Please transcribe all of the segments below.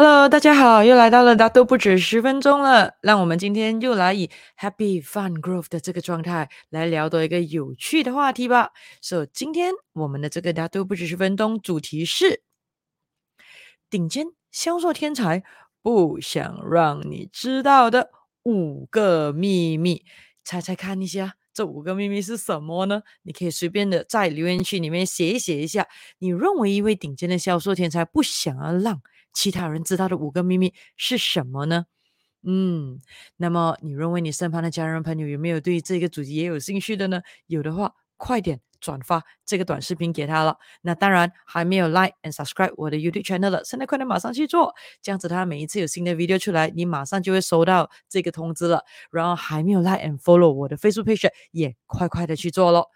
Hello，大家好，又来到了大都不止十分钟了。让我们今天又来以 Happy Fun Growth 的这个状态来聊多一个有趣的话题吧。so, 今天我们的这个大都不止十分钟主题是顶尖销售天才不想让你知道的五个秘密。猜猜看一下，这五个秘密是什么呢？你可以随便的在留言区里面写一写一下。你认为一位顶尖的销售天才不想要让其他人知道的五个秘密是什么呢？嗯，那么你认为你身旁的家人朋友有没有对这个主题也有兴趣的呢？有的话，快点转发这个短视频给他了。那当然，还没有 like and subscribe 我的 YouTube channel 的，现在快点马上去做，这样子他每一次有新的 video 出来，你马上就会收到这个通知了。然后还没有 like and follow 我的 Facebook page，也快快的去做喽。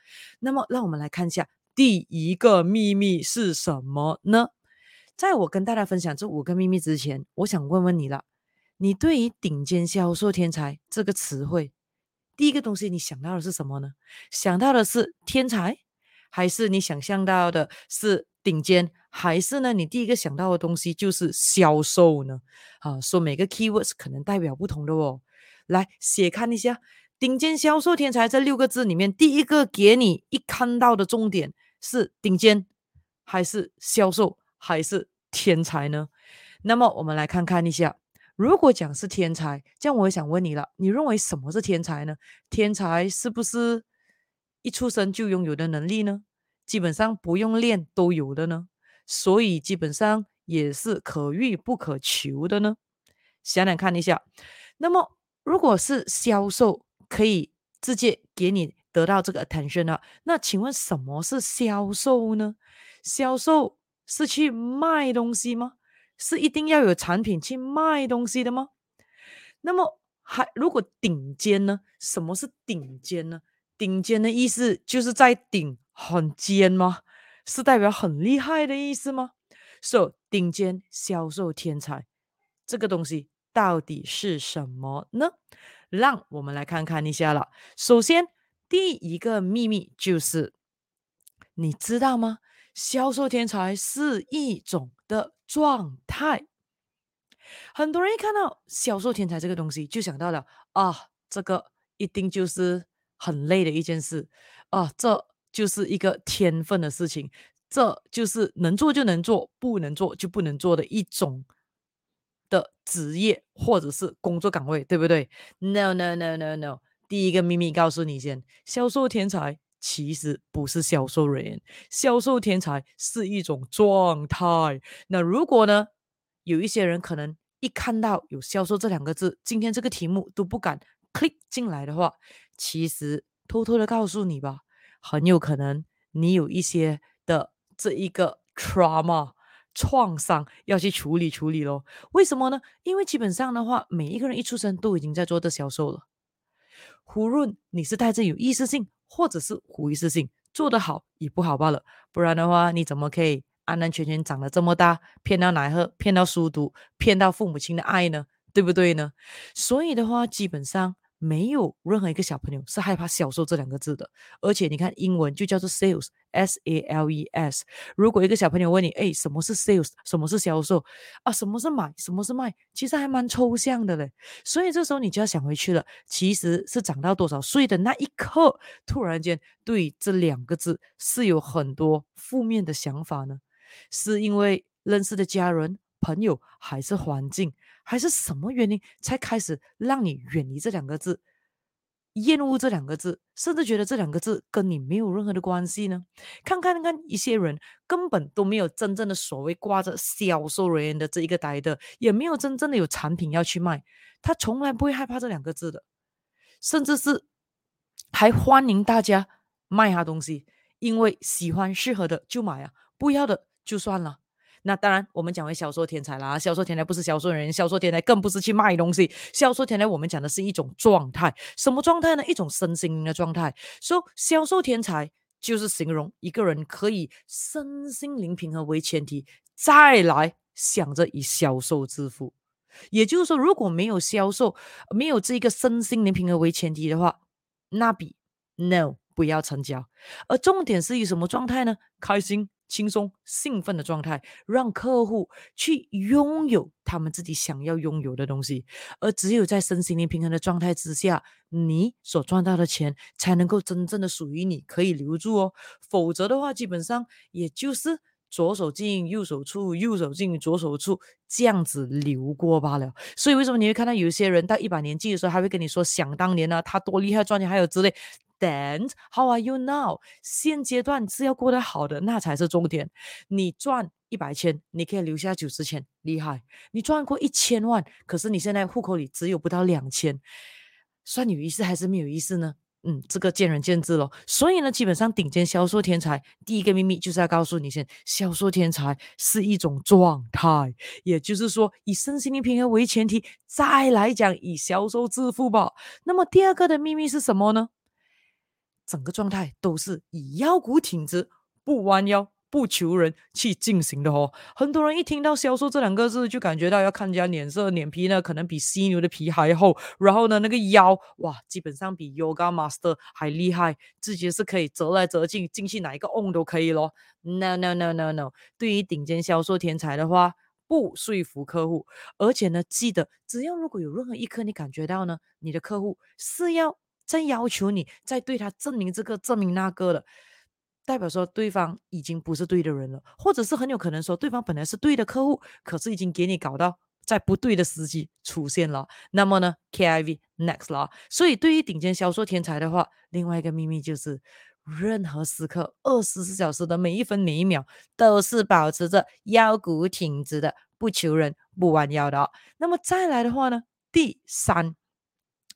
那么，让我们来看一下第一个秘密是什么呢？在我跟大家分享这五个秘密之前，我想问问你了，你对于顶尖销售天才这个词汇，第一个东西你想到的是什么呢？想到的是天才，还是你想象到的是顶尖，还是呢？你第一个想到的东西就是销售呢？啊，说每个 keywords 可能代表不同的哦。来，写看一下，顶尖销售天才这六个字里面，第一个给你一看到的重点是顶尖，还是销售？还是天才呢？那么我们来看看一下，如果讲是天才，这样我也想问你了，你认为什么是天才呢？天才是不是一出生就拥有的能力呢？基本上不用练都有的呢？所以基本上也是可遇不可求的呢？想想看一下，那么如果是销售可以直接给你得到这个 attention 呢？那请问什么是销售呢？销售。是去卖东西吗？是一定要有产品去卖东西的吗？那么还如果顶尖呢？什么是顶尖呢？顶尖的意思就是在顶很尖吗？是代表很厉害的意思吗？所以顶尖销售天才这个东西到底是什么呢？让我们来看看一下了。首先，第一个秘密就是你知道吗？销售天才是一种的状态，很多人一看到销售天才这个东西，就想到了啊，这个一定就是很累的一件事啊，这就是一个天分的事情，这就是能做就能做，不能做就不能做的一种的职业或者是工作岗位，对不对？No no no no no，第一个秘密告诉你先，销售天才。其实不是销售人员，销售天才是一种状态。那如果呢，有一些人可能一看到有销售这两个字，今天这个题目都不敢 click 进来的话，其实偷偷的告诉你吧，很有可能你有一些的这一个 trauma 创伤要去处理处理咯。为什么呢？因为基本上的话，每一个人一出生都已经在做这销售了，无论你是带着有意识性。或者是无意识性做得好也不好罢了，不然的话你怎么可以安安全全长得这么大，骗到奶喝，骗到书读，骗到父母亲的爱呢？对不对呢？所以的话，基本上。没有任何一个小朋友是害怕销售这两个字的，而且你看英文就叫做 sales，s a l e s。如果一个小朋友问你，哎，什么是 sales？什么是销售？啊，什么是买？什么是卖？其实还蛮抽象的嘞。所以这时候你就要想回去了，其实是长到多少岁的那一刻，突然间对这两个字是有很多负面的想法呢？是因为认识的家人、朋友，还是环境？还是什么原因才开始让你远离这两个字，厌恶这两个字，甚至觉得这两个字跟你没有任何的关系呢？看看看，一些人根本都没有真正的所谓挂着销售人员的这一个带的，也没有真正的有产品要去卖，他从来不会害怕这两个字的，甚至是还欢迎大家卖他东西，因为喜欢适合的就买啊，不要的就算了。那当然，我们讲为销售天才啦。销售天才不是销售人员，销售天才更不是去卖东西。销售天才，我们讲的是一种状态。什么状态呢？一种身心灵的状态。说、销售天才就是形容一个人可以身心灵平衡为前提，再来想着以销售致富。也就是说，如果没有销售，没有这一个身心灵平衡为前提的话，那比 no 不要成交。而重点是以什么状态呢？开心。轻松、兴奋的状态，让客户去拥有他们自己想要拥有的东西。而只有在身心灵平衡的状态之下，你所赚到的钱才能够真正的属于你，可以留住哦。否则的话，基本上也就是。左手进右手出，右手进左手出，这样子流过罢了。所以为什么你会看到有些人到一把年纪的时候，还会跟你说想当年呢、啊，他多厉害，赚钱还有之类。Then how are you now？现阶段是要过得好的，那才是重点。你赚一百千，你可以留下九十千，厉害。你赚过一千万，可是你现在户口里只有不到两千，算有意思还是没有意思呢？嗯，这个见仁见智咯。所以呢，基本上顶尖销售天才第一个秘密就是要告诉你先，销售天才是一种状态，也就是说以身心灵平衡为前提，再来讲以销售致富吧。那么第二个的秘密是什么呢？整个状态都是以腰骨挺直，不弯腰。不求人去进行的哦，很多人一听到销售这两个字，就感觉到要看人家脸色，脸皮呢可能比犀牛的皮还厚，然后呢那个腰哇，基本上比 Yoga Master 还厉害，自己是可以折来折去，进去哪一个 on 都可以咯。No no no no no，对于顶尖销售天才的话，不说服客户，而且呢记得，只要如果有任何一刻你感觉到呢，你的客户是要再要求你再对他证明这个证明那个的。代表说对方已经不是对的人了，或者是很有可能说对方本来是对的客户，可是已经给你搞到在不对的时机出现了。那么呢，KIV next 了。所以对于顶尖销售天才的话，另外一个秘密就是，任何时刻二十四小时的每一分每一秒都是保持着腰骨挺直的，不求人不弯腰的。那么再来的话呢，第三。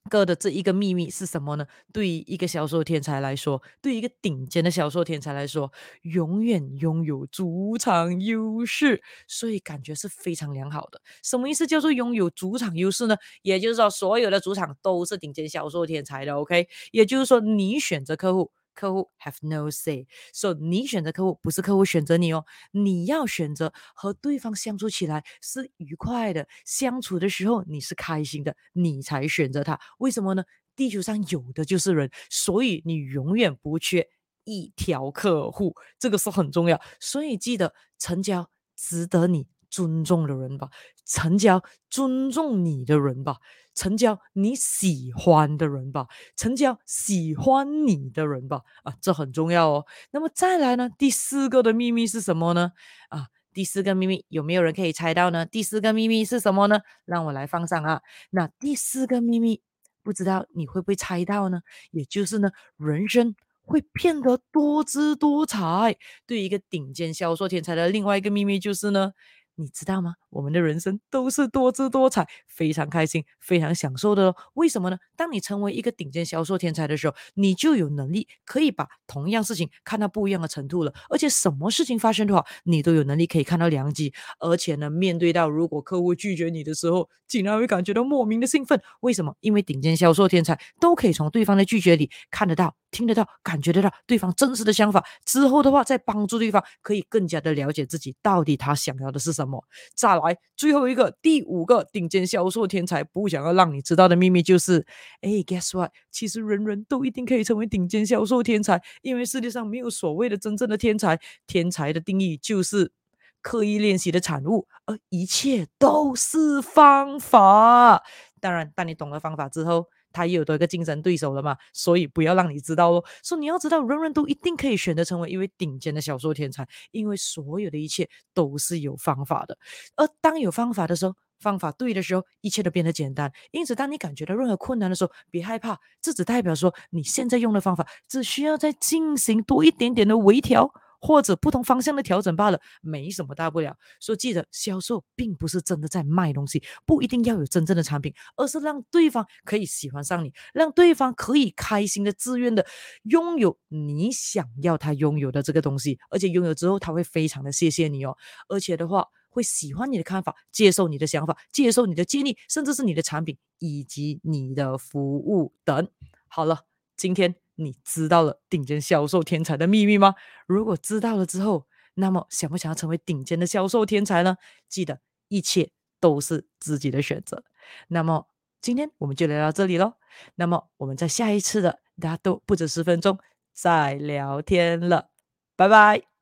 哥的这一个秘密是什么呢？对于一个销售天才来说，对于一个顶尖的销售天才来说，永远拥有主场优势，所以感觉是非常良好的。什么意思叫做拥有主场优势呢？也就是说，所有的主场都是顶尖销售天才的。OK，也就是说，你选择客户。客户 have no say，so 你选择客户不是客户选择你哦，你要选择和对方相处起来是愉快的，相处的时候你是开心的，你才选择他。为什么呢？地球上有的就是人，所以你永远不缺一条客户，这个是很重要。所以记得成交值得你尊重的人吧，成交尊重你的人吧。成交你喜欢的人吧，成交喜欢你的人吧，啊，这很重要哦。那么再来呢，第四个的秘密是什么呢？啊，第四个秘密有没有人可以猜到呢？第四个秘密是什么呢？让我来放上啊。那第四个秘密，不知道你会不会猜到呢？也就是呢，人生会变得多姿多彩。对一个顶尖销售天才的另外一个秘密就是呢。你知道吗？我们的人生都是多姿多彩，非常开心，非常享受的哦。为什么呢？当你成为一个顶尖销售天才的时候，你就有能力可以把同样事情看到不一样的程度了。而且什么事情发生的话，你都有能力可以看到良机。而且呢，面对到如果客户拒绝你的时候，竟然会感觉到莫名的兴奋。为什么？因为顶尖销售天才都可以从对方的拒绝里看得到。听得到，感觉得到对方真实的想法之后的话，再帮助对方可以更加的了解自己到底他想要的是什么。再来来最后一个第五个顶尖销售天才不想要让你知道的秘密就是，哎，guess what？其实人人都一定可以成为顶尖销售天才，因为世界上没有所谓的真正的天才。天才的定义就是刻意练习的产物，而一切都是方法。当然，当你懂了方法之后。他也有多一个竞争对手了嘛，所以不要让你知道哦。所以你要知道，人人都一定可以选择成为一位顶尖的小说天才，因为所有的一切都是有方法的。而当有方法的时候，方法对的时候，一切都变得简单。因此，当你感觉到任何困难的时候，别害怕，这只代表说你现在用的方法只需要再进行多一点点的微调。或者不同方向的调整罢了，没什么大不了。所以记得，销售并不是真的在卖东西，不一定要有真正的产品，而是让对方可以喜欢上你，让对方可以开心的、自愿的拥有你想要他拥有的这个东西，而且拥有之后他会非常的谢谢你哦，而且的话会喜欢你的看法，接受你的想法，接受你的建议，甚至是你的产品以及你的服务等。好了，今天。你知道了顶尖销售天才的秘密吗？如果知道了之后，那么想不想要成为顶尖的销售天才呢？记得一切都是自己的选择。那么今天我们就聊到这里喽。那么我们在下一次的大家都不止十分钟再聊天了，拜拜。